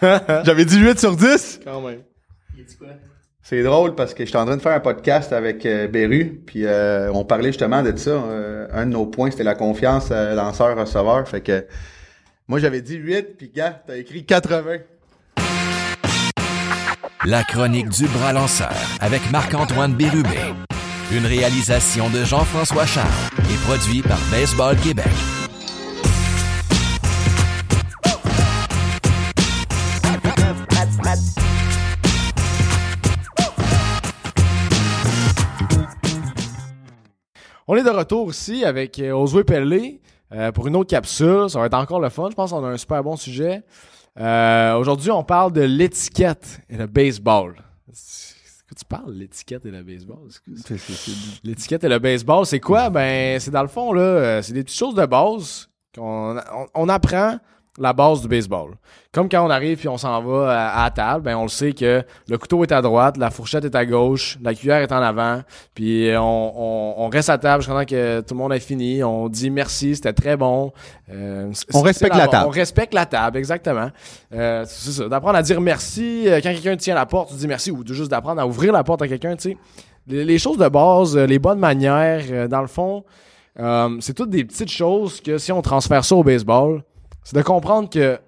J'avais dit 8 sur 10. Quand même. C'est drôle parce que j'étais en train de faire un podcast avec euh, Beru, puis euh, on parlait justement de ça. Euh, un de nos points, c'était la confiance euh, lanceur-receveur. Fait que moi, j'avais dit 8, puis gars, t'as écrit 80. La chronique du bras lanceur avec Marc-Antoine Bérubé. Une réalisation de Jean-François Charles et produit par Baseball Québec. On est de retour ici avec euh, Oswey Pellet euh, pour une autre capsule. Ça va être encore le fun. Je pense qu'on a un super bon sujet. Euh, Aujourd'hui, on parle de l'étiquette et le baseball. Que tu parles l'étiquette et le baseball? L'étiquette et le baseball, c'est quoi? Ben, c'est dans le fond, là, c'est des petites choses de base qu'on on, on apprend la base du baseball. Comme quand on arrive puis on s'en va à, à la table, ben on le sait que le couteau est à droite, la fourchette est à gauche, la cuillère est en avant, puis on, on, on reste à table jusqu'à temps que tout le monde ait fini, on dit merci, c'était très bon. Euh, On respecte la table. On respecte la table, exactement. Euh, c'est ça, d'apprendre à dire merci euh, quand quelqu'un tient la porte, tu dis merci ou juste d'apprendre à ouvrir la porte à quelqu'un, tu sais. Les, les choses de base, euh, les bonnes manières, euh, dans le fond, euh, c'est toutes des petites choses que si on transfère ça au baseball, c'est de comprendre que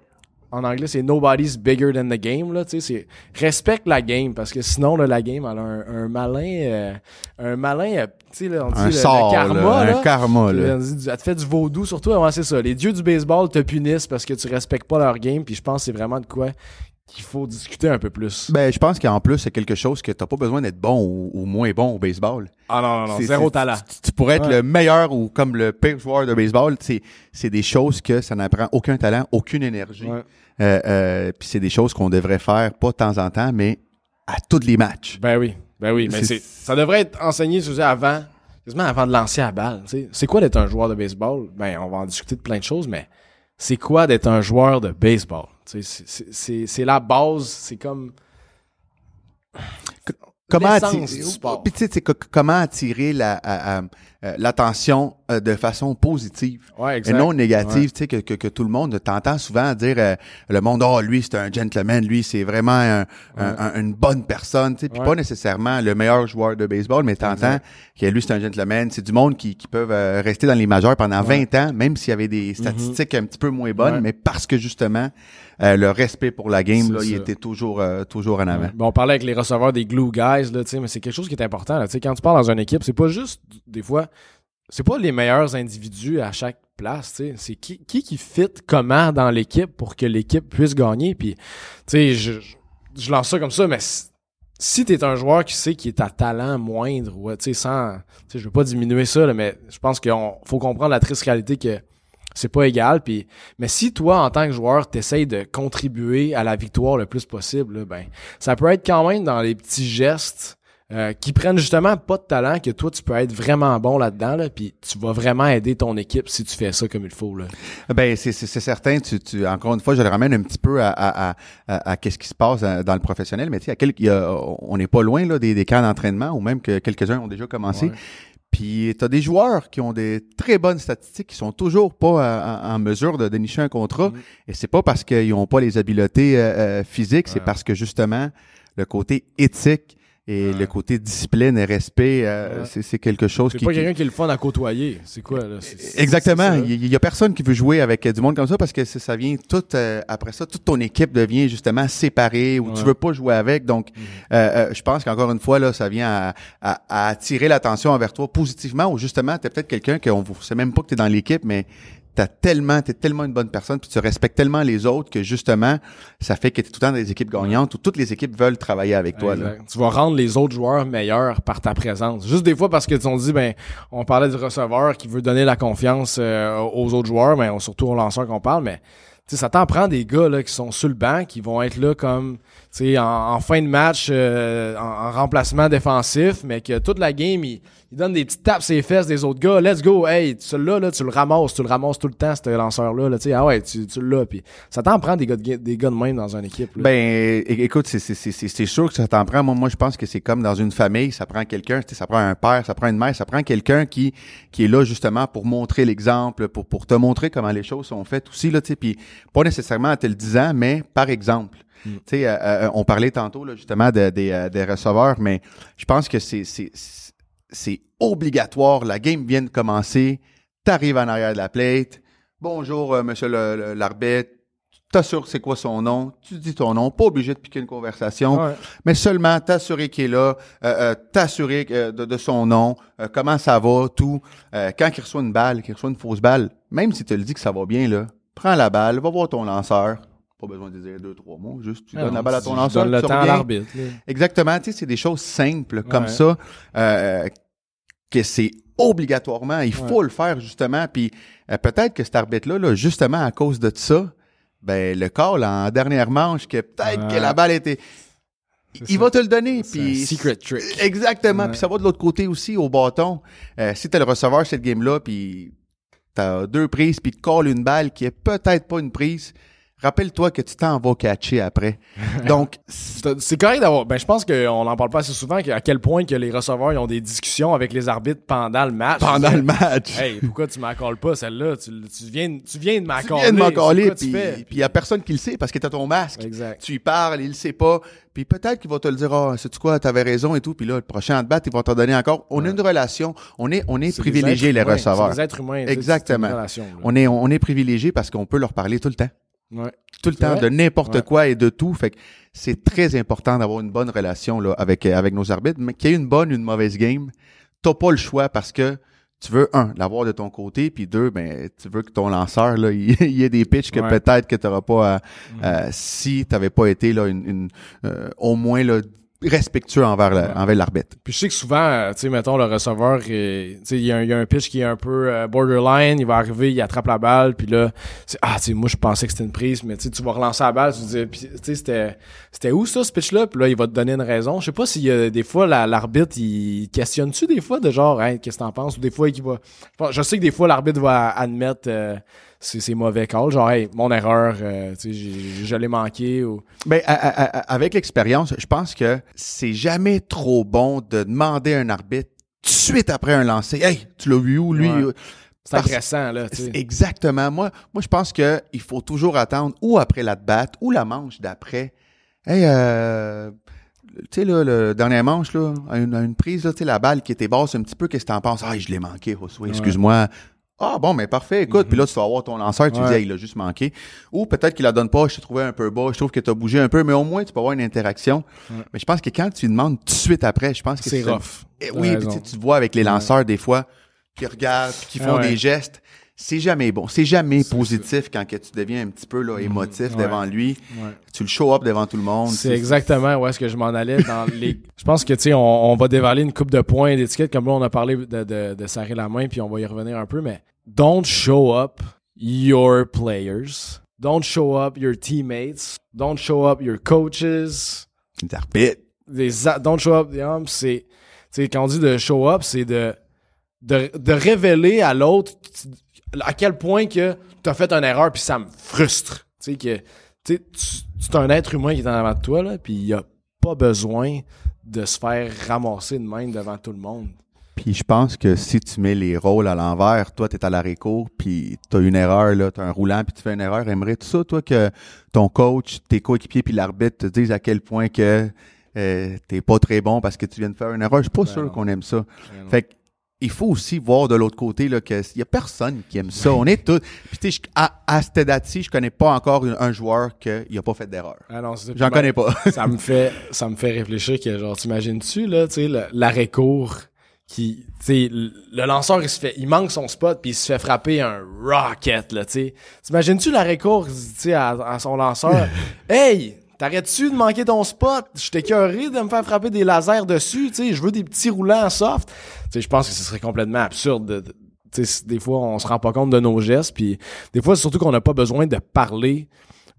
en anglais c'est nobody's bigger than the game là, tu sais, c'est respecte la game parce que sinon là, la game elle a un, un malin euh, un malin euh, tu sais là, on dit Un le, sort, le karma là, un karma. Là. On dit, Elle te fait du vaudou sur toi, ouais, c'est ça. Les dieux du baseball te punissent parce que tu respectes pas leur game, puis je pense que c'est vraiment de quoi qu'il faut discuter un peu plus. Ben, je pense qu'en plus, c'est quelque chose que t'as pas besoin d'être bon ou, ou moins bon au baseball. ah non, non, non, C'est- zéro c'est- talent. Tu, tu pourrais être Ouais. le meilleur ou comme le pire joueur de baseball. C'est, c'est des choses que ça n'apprend aucun talent, aucune énergie. Ouais. Euh, euh, Puis c'est des choses qu'on devrait faire pas de temps en temps, mais à tous les matchs. Ben oui, ben oui, mais C'est- ça devrait être enseigné, sais, avant, quasiment avant de lancer la balle. tu sais. C'est quoi d'être un joueur de baseball? Ben, on va en discuter de plein de choses, mais c'est quoi d'être un joueur de baseball? C'est, la base, c'est comme... Comment attirer, comment attirer la, à- à- euh, l'attention euh, de façon positive. Ouais, et non négative, tu sais, que, que, que tout le monde t'entend souvent dire euh, le monde, oh, lui, c'est un gentleman, lui, c'est vraiment un- un- un- une bonne personne, tu sais, puis pas nécessairement le meilleur joueur de baseball, mais t'entends que lui, c'est un gentleman. C'est du monde qui, qui peuvent euh, rester dans les majeurs pendant 20 ans, même s'il y avait des statistiques un petit peu moins bonnes, mais parce que justement, euh, le respect pour la game, là, il était toujours, euh, toujours en avant. Bon, on parlait avec les receveurs des glue guys, là, tu sais, mais c'est quelque chose qui est important. Là, tu sais, quand tu parles dans une équipe, c'est pas juste, des fois, c'est pas les meilleurs individus à chaque place. C'est qui, qui qui fit comment dans l'équipe pour que l'équipe puisse gagner? Puis, tu sais, je, je- lance ça comme ça, mais si- tu un joueur qui sait qu'il est à talent moindre, ou, tu sais, sans, tu sais, je veux pas diminuer ça, mais je pense qu'il faut comprendre la triste réalité que c'est pas égal. Puis, mais si toi, en tant que joueur, t'essayes de contribuer à la victoire le plus possible, ben, ça peut être quand même dans les petits gestes euh, qui prennent justement pas de talent que toi, tu peux être vraiment bon là-dedans, là, puis tu vas vraiment aider ton équipe si tu fais ça comme il faut. Là. Ben c'est certain. Tu, tu encore une fois, je le ramène un petit peu à à à, à, à qu'est-ce qui se passe euh, dans le professionnel. Mais tu sais, à quel- il y a- on n'est pas loin là des, des camps d'entraînement ou même que quelques-uns ont déjà commencé. Ouais. Puis tu as des joueurs qui ont des très bonnes statistiques, qui sont toujours pas euh, en, mesure de dénicher un contrat. Mhm. Et c'est pas parce qu'ils ont pas les habiletés euh, physiques, c'est parce que justement le côté éthique et Ouais. le côté discipline et respect, euh, Ouais. c'est c'est quelque chose C'est qui, pas qui- quelqu'un qui est le fun à côtoyer. C'est quoi, là? C'est- c'est- Exactement. c'est. Il y, a personne qui veut jouer avec euh, du monde comme ça parce que ça, vient tout euh, après ça, toute ton équipe devient justement séparée ou tu Ouais. veux pas jouer avec. Donc, Mhm. euh, euh, je pense qu'encore une fois là, ça vient à, à- à attirer l'attention envers toi positivement ou justement, t'es peut-être quelqu'un qu'on ne sait même pas que t'es dans l'équipe, mais t'as tellement, t'es tellement une bonne personne, puis tu respectes tellement les autres que justement, ça fait que t'es tout le temps dans des équipes gagnantes où toutes les équipes veulent travailler avec toi. Tu vas rendre les autres joueurs meilleurs par ta présence. Juste des fois parce que tu dit ben on parlait du receveur qui veut donner la confiance euh, aux autres joueurs, mais on- surtout aux lanceurs qu'on parle, mais ça t'en prend des gars là qui sont sur le banc, qui vont être là comme en, en fin de match, euh, en, en remplacement défensif, mais que toute la game, il, il donne des petites tapes ses fesses des autres gars. Let's go, hey, celui-là, là, tu le ramasses, tu le ramasses tout le temps, ce lanceur-là. Là, ah ouais, tu, tu l'as. Puis ça t'en prend des gars, de, des gars de même dans une équipe. Là. Ben, écoute, c'est- sûr que ça t'en prend. Moi, moi, je pense que c'est comme dans une famille, ça prend quelqu'un, ça prend un père, ça prend une mère, ça prend quelqu'un qui qui est là justement pour montrer l'exemple, pour pour te montrer comment les choses sont faites aussi là, puis pas nécessairement en te le disant, mais par exemple. Tu sais, euh, euh, on parlait tantôt là, justement de- euh, des receveurs, mais je pense que c'est obligatoire. La game vient de commencer. T'arrives en arrière de la plate. Bonjour, euh, monsieur l'arbitre. T'assures c'est quoi son nom? Tu dis ton nom. Pas obligé de piquer une conversation. Ouais. Mais seulement t'assurer qu'il est là. Euh, euh, t'assurer de, de son nom. comment ça va, tout. Quand il reçoit une balle, qu'il reçoit une fausse balle, même si tu le dis que ça va bien, là, prends la balle, va voir ton lanceur. Pas besoin de dire deux, trois mots. Juste, tu Ah donnes non, la balle à tu- ton tu lanceur. donnes le tu temps à l'arbitre. Exactement, tu sais, c'est des choses simples comme Ouais. ça euh, que c'est obligatoirement, il faut le faire justement. Puis euh, peut-être que cet arbitre-là, là, justement à cause de ça, ben le call en dernière manche, que peut-être que la balle était, il, ça. va te le donner. Puis secret trick. Exactement. Puis ça va de l'autre côté aussi au bâton. Euh, si t'as le receveur cette game-là, puis t'as deux prises, puis te calls une balle qui est peut-être pas une prise, rappelle-toi que tu t'en vas catcher après. Donc, C'est correct d'avoir. Ben, je pense qu'on n'en parle pas assez souvent, à quel point que les receveurs ils ont des discussions avec les arbitres pendant le match. pendant le match. Hey, pourquoi tu m'accordes pas celle-là? Tu, tu viens, tu viens de tu m'accorder. viens de tu puis il y a personne qui le sait parce que t'as ton masque. Exact. Tu y parles, il le sait pas, puis peut-être qu'il va te le dire, ah, sais-tu quoi, t'avais raison et tout, puis là, le prochain à te battre, il va t'en donner encore. On a une relation, on est, on est, êtres les humains, receveurs. Des êtres humains. tu Exactement. une relation. On est, on est privilégiés parce qu'on peut leur parler tout le temps. Ouais. Tout le temps, vrai? de n'importe Ouais. quoi et de tout. Fait que c'est très important d'avoir une bonne relation là, avec, euh, avec nos arbitres. Mais qu'il y ait une bonne ou une mauvaise game, t'as pas le choix parce que tu veux, un, l'avoir de ton côté, puis deux, ben, tu veux que ton lanceur, là, il il y ait des pitches que Ouais. peut-être que tu n'auras pas à, euh, si tu n'avais pas été là, une, une, euh, au moins là, respectueux envers le- Ouais. envers l'arbitre. Puis je sais que souvent, euh, tu sais, mettons, le receveur, tu sais, il y, a il y a un pitch qui est un peu euh, borderline, il va arriver, il attrape la balle, puis là, c'est ah, tu sais, moi, je pensais que c'était une prise, mais tu sais, tu vas relancer la balle, tu dis, puis, tu sais, c'était, c'était où ça, ce pitch-là? Puis là, il va te donner une raison. Je sais pas s'il y a des fois, la- l'arbitre, il questionne-tu des fois de genre, hey, qu'est-ce que t'en penses? Ou des fois, il va... Je sais que des fois, l'arbitre va admettre euh, ses, mauvais calls, genre, hey, mon erreur, euh, tu sais, j'ai- je l'ai manqué, ou... Ben, à- à- à- avec l'expérience, je pense que c'est jamais trop bon de demander à un arbitre tout de suite après un lancer. Hey, tu l'as vu où, lui? Ouais. C'est agressant, là, tu sais. Exactement. Moi, moi, je pense que il faut toujours attendre ou après la batte ou la manche d'après. Hey, euh, tu sais, là, le dernier manche, là, à une, à une prise, là, tu sais, la balle qui était basse un petit peu, qu'est-ce que t'en penses? Ah, je l'ai manqué, Josué, excuse-moi. Ah, bon, mais parfait, écoute. Puis là, tu vas avoir ton lanceur, tu Ouais. dis, hey, il a juste manqué. Ou peut-être qu'il la donne pas, je t'ai trouvé un peu bas, je trouve que tu as bougé un peu, mais au moins, tu peux avoir une interaction. Mais je pense que quand tu lui demandes tout de suite après, je pense que C'est rough. Eh oui, puis tu sais, tu vois avec les lanceurs, des fois, qui regardent, puis qui font des gestes. C'est jamais bon. C'est jamais positif quand que tu deviens un petit peu là, émotif Ouais. devant lui. Ouais. Tu le show up devant tout le monde. C'est exactement où est-ce que je m'en allais dans les. Je pense que tu sais, on, on va dévaler une coupe de points d'étiquette comme là on a parlé de, de, de serrer la main puis on va y revenir un peu, mais don't show up your players, don't show up your teammates, don't show up your coaches, arbitres. des a- don't show up. the umps, C'est, tu quand on dit de show up, c'est de, de de révéler à l'autre à quel point que t'as fait une erreur puis ça me frustre. Tu sais que tu tu tu es un être humain qui est en avant de toi là, puis il y a pas besoin de se faire ramasser de même devant tout le monde. Puis je pense que si tu mets les rôles à l'envers, toi, tu es à la réco, puis tu as une erreur, là, tu as un roulant, puis tu fais une erreur, aimerais tout ça, toi, que ton coach, tes coéquipiers, puis l'arbitre te disent à quel point que euh, t'es pas très bon parce que tu viens de faire une erreur? Je suis pas Ben sûr qu'on aime ça. Ben. Fait que, il faut aussi voir de l'autre côté là que y a personne qui aime ça. On est tous. Puis tu sais, à, à cette date-ci, je connais pas encore un, joueur qui a pas fait d'erreur. Ah non, J'en connais pas. ça me fait ça me fait réfléchir que genre t'imagines-tu là tu sais l'arrêt court qui tu le lanceur il se fait il manque son spot puis il se fait frapper un rocket là tu t'imagines-tu l'arrêt court tu à, à son lanceur? Hey T'arrêtes-tu de manquer ton spot? Je t'ai écœuré de me faire frapper des lasers dessus, tu sais, je veux des petits roulants soft. Tu sais, je pense que ce serait complètement absurde de, de- tu sais, des fois, on se rend pas compte de nos gestes, puis des fois, c'est surtout qu'on n'a pas besoin de parler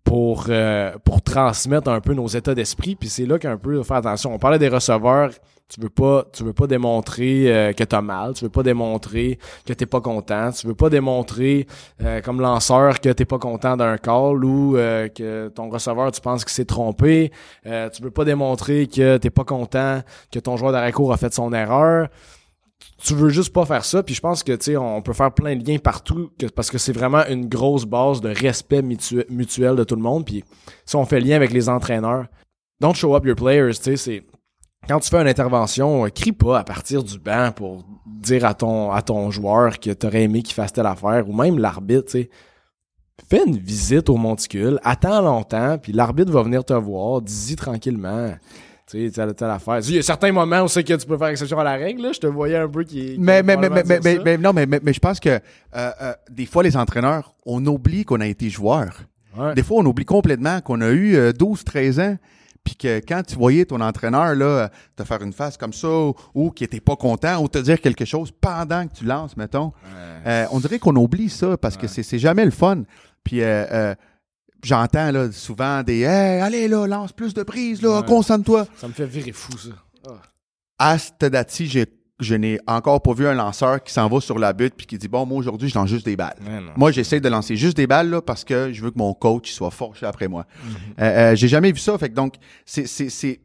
pour, euh, pour transmettre un peu nos états d'esprit. Puis c'est là qu'un peu faire attention. On parlait des receveurs. Tu veux pas, tu veux pas démontrer euh, que t'as mal. Tu veux pas démontrer que t'es pas content. Tu veux pas démontrer euh, comme lanceur que t'es pas content d'un call ou euh, que ton receveur tu penses qu'il s'est trompé. Euh, tu veux pas démontrer que t'es pas content que ton joueur d'arrêt court a fait son erreur tu veux juste pas faire ça puis je pense que tu on peut faire plein de liens partout parce que c'est vraiment une grosse base de respect mutu- mutuel de tout le monde puis si on fait lien avec les entraîneurs. Don't show up your players tu quand tu fais une intervention euh, crie pas à partir du banc pour dire à ton à ton joueur que t'aurais aimé qu'il fasse telle affaire ou même l'arbitre fais une visite au monticule attends longtemps puis l'arbitre va venir te voir dis-y tranquillement tu sais, telle, telle affaire. Il y a certains moments où c'est que tu peux faire exception à la règle, là. Je te voyais un peu qui. qui Mais, mais, mais, mais, mais, mais- non, mais, mais, mais je pense que euh, euh, des fois, les entraîneurs, on oublie qu'on a été joueur. Ouais. Des fois, on oublie complètement qu'on a eu euh, 12, 13 ans, puis que quand tu voyais ton entraîneur là, euh, te faire une face comme ça, ou, ou qui était pas content, ou te dire quelque chose pendant que tu lances, mettons, euh, on dirait qu'on oublie ça parce que c'est c'est jamais le fun. Puis euh, euh, j'entends là souvent des hey, allez là, lance plus de prises, là, Ouais. concentre-toi. Ça me fait virer fou, ça. À cette date-ci, j'ai- je n'ai encore pas vu un lanceur qui s'en va sur la butte puis qui dit bon moi aujourd'hui je lance juste des balles. Ouais. Moi, j'essaie de lancer juste des balles là, parce que je veux que mon coach soit fort après moi. Mhm. Euh, euh, J'ai jamais vu ça. Fait que donc, c'est. c'est- c'est-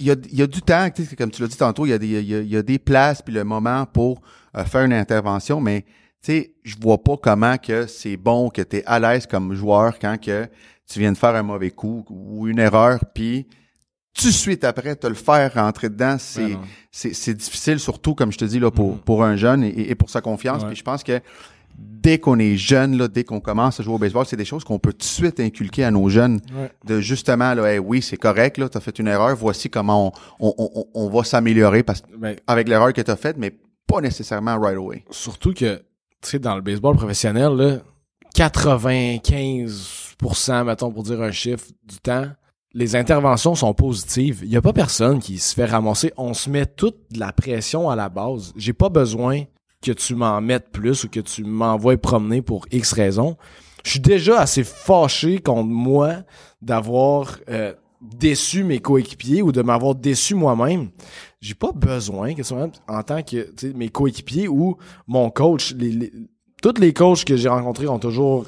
Il y a, il y a du temps, tu sais, comme tu l'as dit tantôt, il y a des, il y a, il y a des places puis le moment pour euh, faire une intervention, mais tu sais, je vois pas comment que c'est bon que tu es à l'aise comme joueur quand que tu viens de faire un mauvais coup ou une erreur, puis tout de suite après te le faire rentrer dedans, c'est c'est difficile, surtout comme je te dis là pour Mhm. pour un jeune et, et pour sa confiance. Puis je pense que dès qu'on est jeune là, dès qu'on commence à jouer au baseball, c'est des choses qu'on peut tout de suite inculquer à nos jeunes Ouais. de justement là, Hey, oui c'est correct là, t'as fait une erreur, voici comment on on, on, on va s'améliorer parce Ben, avec l'erreur que t'as faite, mais pas nécessairement right away. surtout que, tu sais, dans le baseball professionnel, là, 95%, mettons, pour dire un chiffre, du temps, les interventions sont positives. Il n'y a pas personne qui se fait ramasser. On se met toute la pression à la base. J'ai pas besoin que tu m'en mettes plus ou que tu m'envoies promener pour X raison. Je suis déjà assez fâché contre moi d'avoir euh, déçu mes coéquipiers ou de m'avoir déçu moi-même. J'ai pas besoin que ce soit en tant que mes coéquipiers ou mon coach. Les, les- tous les coachs que j'ai rencontrés ont toujours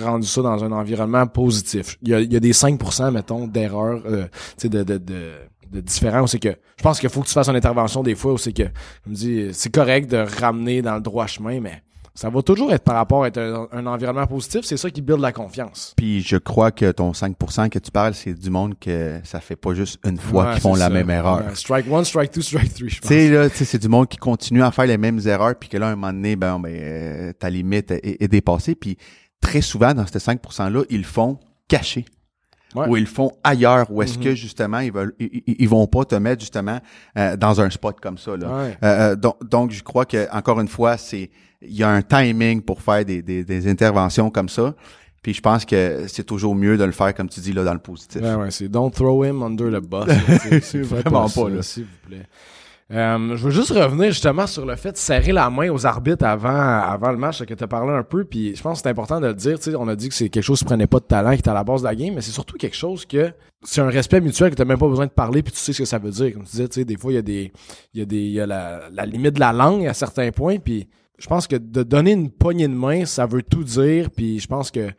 rendu ça dans un environnement positif. Il y a, il y a des 5%, mettons, d'erreurs, euh, de, de, de, de différents où c'est que je pense qu'il faut que tu fasses une intervention des fois où c'est que je me dis c'est correct de ramener dans le droit chemin, mais ça va toujours être par rapport à être un, un environnement positif, c'est ça qui build la confiance. Puis je crois que ton 5% que tu parles, c'est du monde que ça fait pas juste une fois Ouais, qu'ils font la ça. même erreur. Ouais, strike one, strike two, strike three, je Tu sais, là, c'est du monde qui continue à faire les mêmes erreurs, puis que là, à un moment donné, ben, ben euh, ta limite est, est dépassée. Puis très souvent, dans ces 5%-là, ils le font caché. Ouais. Ou ils le font ailleurs, où est-ce Mhm. que, justement, ils veulent ils, ils- vont pas te mettre, justement, euh, dans un spot comme ça, là. Ouais. Euh, euh, donc, donc, je crois que encore une fois, c'est il y a un timing pour faire des, des, des interventions comme ça. Puis je pense que c'est toujours mieux de le faire, comme tu dis, là, dans le positif. Ouais, ouais, c'est don't throw him under the bus. C'est vraiment pas, là. S'il vous plaît. Euh, je veux juste revenir justement sur le fait de serrer la main aux arbitres avant, avant le match, que tu as parlé un peu, puis je pense que c'est important de le dire. On a dit que c'est quelque chose qui prenait pas de talent, qui était à la base de la game, mais c'est surtout quelque chose que c'est un respect mutuel que tu même pas besoin de parler, puis tu sais ce que ça veut dire. Comme tu disais, des fois, il y a, des, y a, des, y a la, la limite de la langue à certains points, puis je pense que de donner une poignée de main, ça veut tout dire, puis je pense que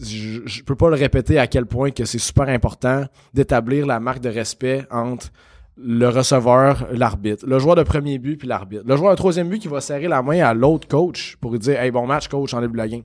je, je peux pas le répéter à quel point que c'est super important d'établir la marque de respect entre le receveur, l'arbitre, le joueur de premier but puis l'arbitre. Le joueur de troisième but qui va serrer la main à l'autre coach pour lui dire Hey, bon match, coach, en début de la game.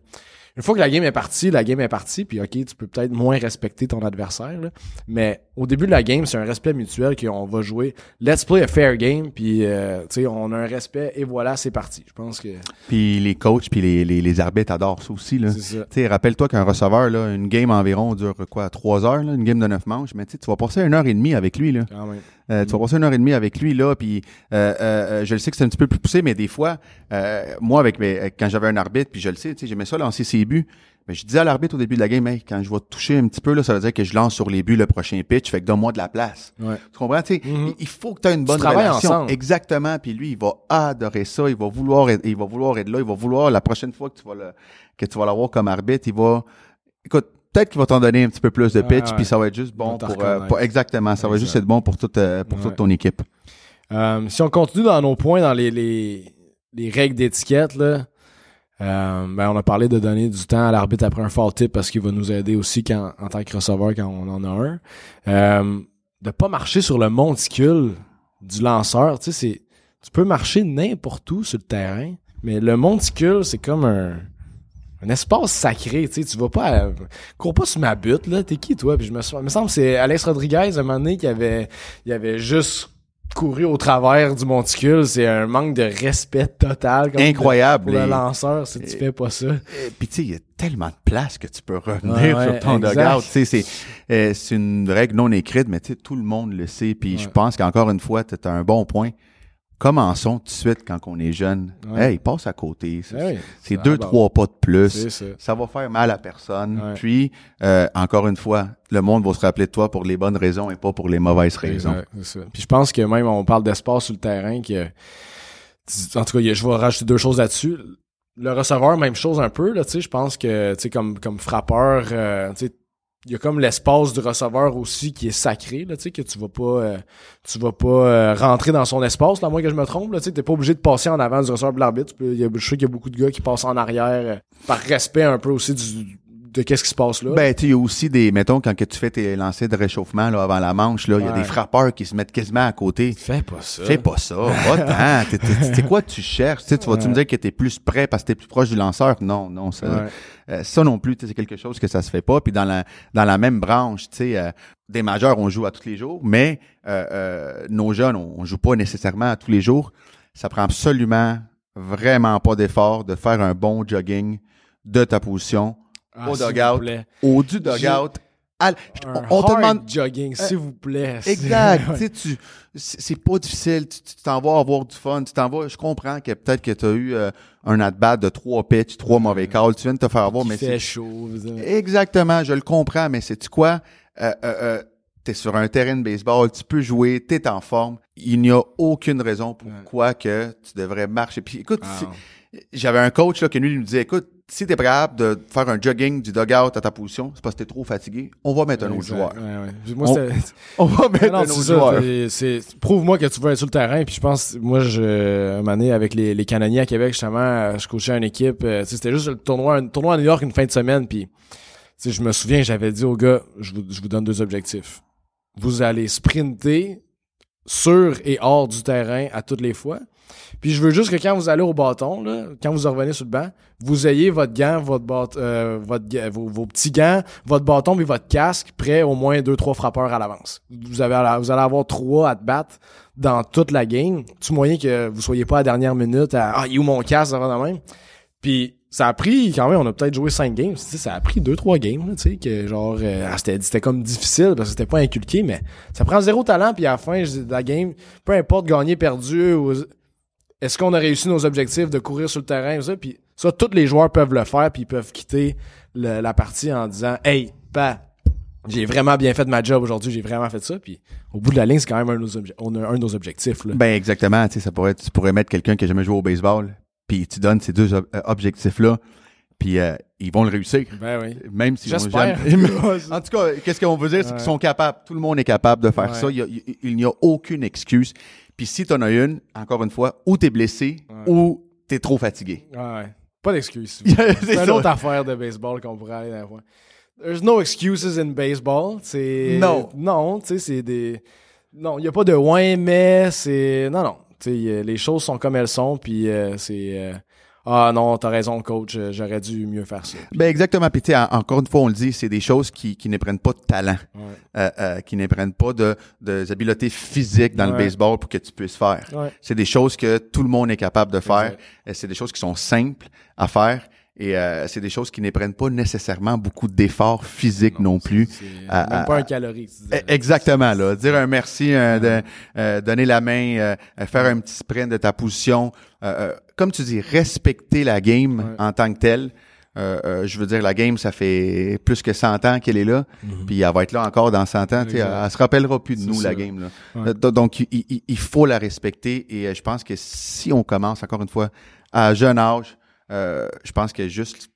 Une fois que la game est partie, la game est partie, puis OK, tu peux peut-être moins respecter ton adversaire, là. mais au début de la game, c'est un respect mutuel qu'on va jouer. Let's play a fair game, puis euh, tu sais, on a un respect et voilà, c'est parti. Je pense que Puis les coachs puis les, les, les arbitres adorent ça aussi, là. Tu sais, rappelle-toi qu'un receveur, là, une game environ dure quoi, trois heures, là, une game de neuf manches, mais tu vas passer une heure et demie avec lui, là. Quand même. Euh, tu vas passer une heure et demie avec lui, là, puis euh, euh, euh, je le sais que c'est un petit peu plus poussé, mais des fois, euh, moi, avec mes, quand j'avais un arbitre, puis je le sais, tu sais, j'aimais ça lancer ses buts, mais je disais à l'arbitre au début de la game, hey, quand je vais toucher un petit peu, là, ça veut dire que je lance sur les buts le prochain pitch, fait que donne-moi de la place. Ouais. Tu comprends? Tu sais, Mhm. il- faut que tu aies une bonne travailles relation. ensemble. Exactement. Puis lui, il va adorer ça. Il va vouloir être, il va vouloir être là. Il va vouloir la prochaine fois que tu vas le, que tu vas l'avoir comme arbitre, il va, écoute, peut-être qu'il va t'en donner un petit peu plus de pitch, puis ça va être juste bon pour, euh, pour- exactement, ça va juste être bon pour toute euh, pour toute ton équipe. Euh, si on continue dans nos points, dans les, les, les règles d'étiquette, là, euh, ben on a parlé de donner du temps à l'arbitre après un foul tip parce qu'il va nous aider aussi quand, en tant que receveur quand on en a un. Euh, de pas marcher sur le monticule du lanceur. Tu sais, c'est, tu peux marcher n'importe où sur le terrain, mais le monticule, c'est comme un, un espace sacré. Tu sais, tu vas pas, à- cours pas sur ma butte, là. T'es qui, toi? Puis je me, sou- il me semble que c'est Alex Rodriguez, à un moment donné, qui avait, il avait juste couru au travers du monticule. C'est un manque de respect total. comme Incroyable. Pour le lanceur, si tu fais pas ça. Puis tu sais, il y a tellement de place que tu peux revenir Ouais, sur ton dugout. Tu sais, c'est euh, c'est une règle non écrite, mais tu sais, tout le monde le sait. Puis je pense qu'encore une fois, tu as un bon point. Commençons tout de suite quand on est jeune. Ouais. Hey, passe à côté. C'est ça deux, trois pas de plus. Ça. Ça va faire mal à personne. Ouais. Puis, euh, encore une fois, le monde va se rappeler de toi pour les bonnes raisons et pas pour les mauvaises raisons. Ça. Puis je pense que même on parle d'espace sur le terrain que en tout cas, je vais rajouter deux choses là-dessus. Le receveur, même chose un peu là, tu sais, je pense que tu sais comme comme frappeur, euh, tu sais il y a comme l'espace du receveur aussi qui est sacré là, tu sais que tu vas pas euh, tu vas pas euh, rentrer dans son espace là, à moins que je me trompe là, tu sais, t'es pas obligé de passer en avant du receveur de l'arbitre, je sais qu'il y a beaucoup de gars qui passent en arrière euh, par respect un peu aussi du de qu'est-ce qui se passe là? Ben, tu sais, il y a aussi des, mettons, quand que tu fais tes lancers de réchauffement là, avant la manche, là, il y a des frappeurs qui se mettent quasiment à côté. Fais pas ça. Fais pas ça, va-t'en. C'est quoi tu cherches? Tu vas-tu Ouais. me dire que t'es plus prêt parce que t'es plus proche du lanceur? Non, non, ça, Ouais. euh, ça non plus, c'est quelque chose que ça se fait pas. Puis dans la dans la même branche, tu sais, euh, des majeurs, on joue à tous les jours, mais euh, euh, nos jeunes, on, on joue pas nécessairement à tous les jours. Ça prend absolument vraiment pas d'effort de faire un bon jogging de ta position Ah, au vous dugout, plaît. au du dugout. à l- Un on, te demande jogging, s'il vous plaît. Exact. Ouais. Tu c'est pas difficile. Tu t'en vas avoir du fun. Tu t'en vas. Je comprends que peut-être que tu as eu euh, un at-bat de trois pitches, trois mauvais calls. Tu viens de te faire avoir, mais c'est chaud. exactement. Je le comprends, mais c'est tu quoi? Euh, euh, euh, T'es sur un terrain de baseball, tu peux jouer, t'es en forme. Il n'y a aucune raison pourquoi que tu devrais marcher. Puis écoute, Ah, j'avais un coach là, qui lui nous disait, écoute, si t'es capable de faire un jogging du dugout à ta position, c'est parce que t'es trop fatigué, on va mettre un autre joueur. Ouais, ouais. Moi, On- On va mettre Non, un autre ça, joueur. c'est- Prouve-moi que tu veux être sur le terrain. Puis je pense, moi, je, donné, avec les, les canonniers à Québec, justement, je coachais une équipe. euh, C'était juste le tournoi, un tournoi à New York une fin de semaine. Puis, je me souviens, j'avais dit aux gars, je vous, je vous donne deux objectifs. Vous allez sprinter sur et hors du terrain à toutes les fois. Puis je veux juste que quand vous allez au bâton, là, quand vous revenez sur le banc, vous ayez votre gant, votre bât- euh, votre vos, petits gants, votre bâton et votre casque prêt au moins deux trois frappeurs à l'avance. Vous avez vous allez avoir trois à te battre dans toute la game. Tu moyen que vous soyez pas à la dernière minute à ah il est où mon casque va de même. Puis ça a pris quand même on a peut-être joué cinq games, tu sais, ça a pris deux trois games, là, tu sais que genre euh, ah, c'était comme difficile parce que c'était pas inculqué mais ça prend zéro talent puis à la fin de la game, peu importe gagner perdu est-ce qu'on a réussi nos objectifs de courir sur le terrain ça? Puis ça tous les joueurs peuvent le faire puis ils peuvent quitter le- la partie en disant hey pas j'ai vraiment bien fait de ma job aujourd'hui j'ai vraiment fait ça puis au bout de la ligne c'est quand même un de nos, obje- on a un de nos objectifs là. Ben exactement, tu sais, ça pourrait tu pourrais mettre quelqu'un qui a jamais joué au baseball, puis tu donnes ces deux ob- euh, objectifs-là, puis euh, ils vont le réussir. ben oui Même j'espère jamais... en tout cas, qu'est-ce qu'on veut dire, c'est Ouais. qu'ils sont capables. Tout le monde est capable de faire Ouais. ça. A- il n'y a aucune excuse. Puis si tu en as une, encore une fois, ou t'es blessé, Ouais. ou t'es trop fatigué. Ouais. Pas d'excuses. C'est une autre affaire de baseball qu'on pourrait aller dans There's no excuses in baseball. C'est. Non. Non, tu sais, c'est des. Non, il n'y a pas de ouais, mais c'est. Non, non. Les choses sont comme elles sont, puis euh, c'est. euh, Ah non, t'as raison, coach, euh, j'aurais dû mieux faire ça. Ben exactement. Puis encore une fois, on le dit, c'est des choses qui, qui ne prennent pas de talent, Ouais. euh, euh, qui ne prennent pas de, de habiletés physiques dans le baseball pour que tu puisses faire. Ouais. C'est des choses que tout le monde est capable de faire. Euh, C'est des choses qui sont simples à faire. Et euh, c'est des choses qui ne prennent pas nécessairement beaucoup d'efforts physiques non, plus. C'est Ah, même pas un calorie. Eh, Exactement, là. Dire un merci, euh, de, euh, donner la main, euh, euh, faire un petit sprint de ta position. Comme tu dis, respecter la game Ouais. en tant que telle. Euh, euh, je veux dire, la game, ça fait plus que 100 ans qu'elle est là. Puis elle va être là encore dans 100 ans. Elle, elle se rappellera plus de nous, ça. la game. Là. Ouais. Euh, do- Donc, il, il- il faut la respecter. Et je pense que si on commence, encore une fois, à jeune âge, euh, je pense que juste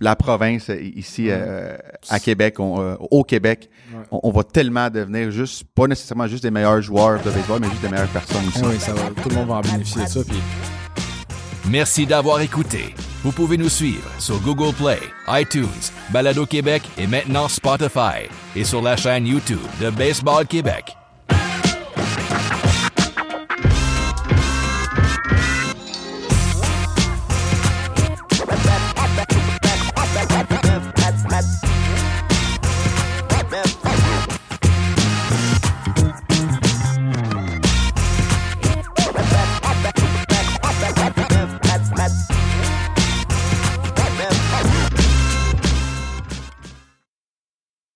la province ici à Québec, on, au Québec, Ouais. on, on va tellement devenir juste, pas nécessairement juste des meilleurs joueurs de baseball, mais juste des meilleures personnes aussi. Ah oui, ça va, tout le monde va en bénéficier de ça. Puis Merci d'avoir écouté. Vous pouvez nous suivre sur Google Play, iTunes, Balado Québec et maintenant Spotify et sur la chaîne YouTube de Baseball Québec.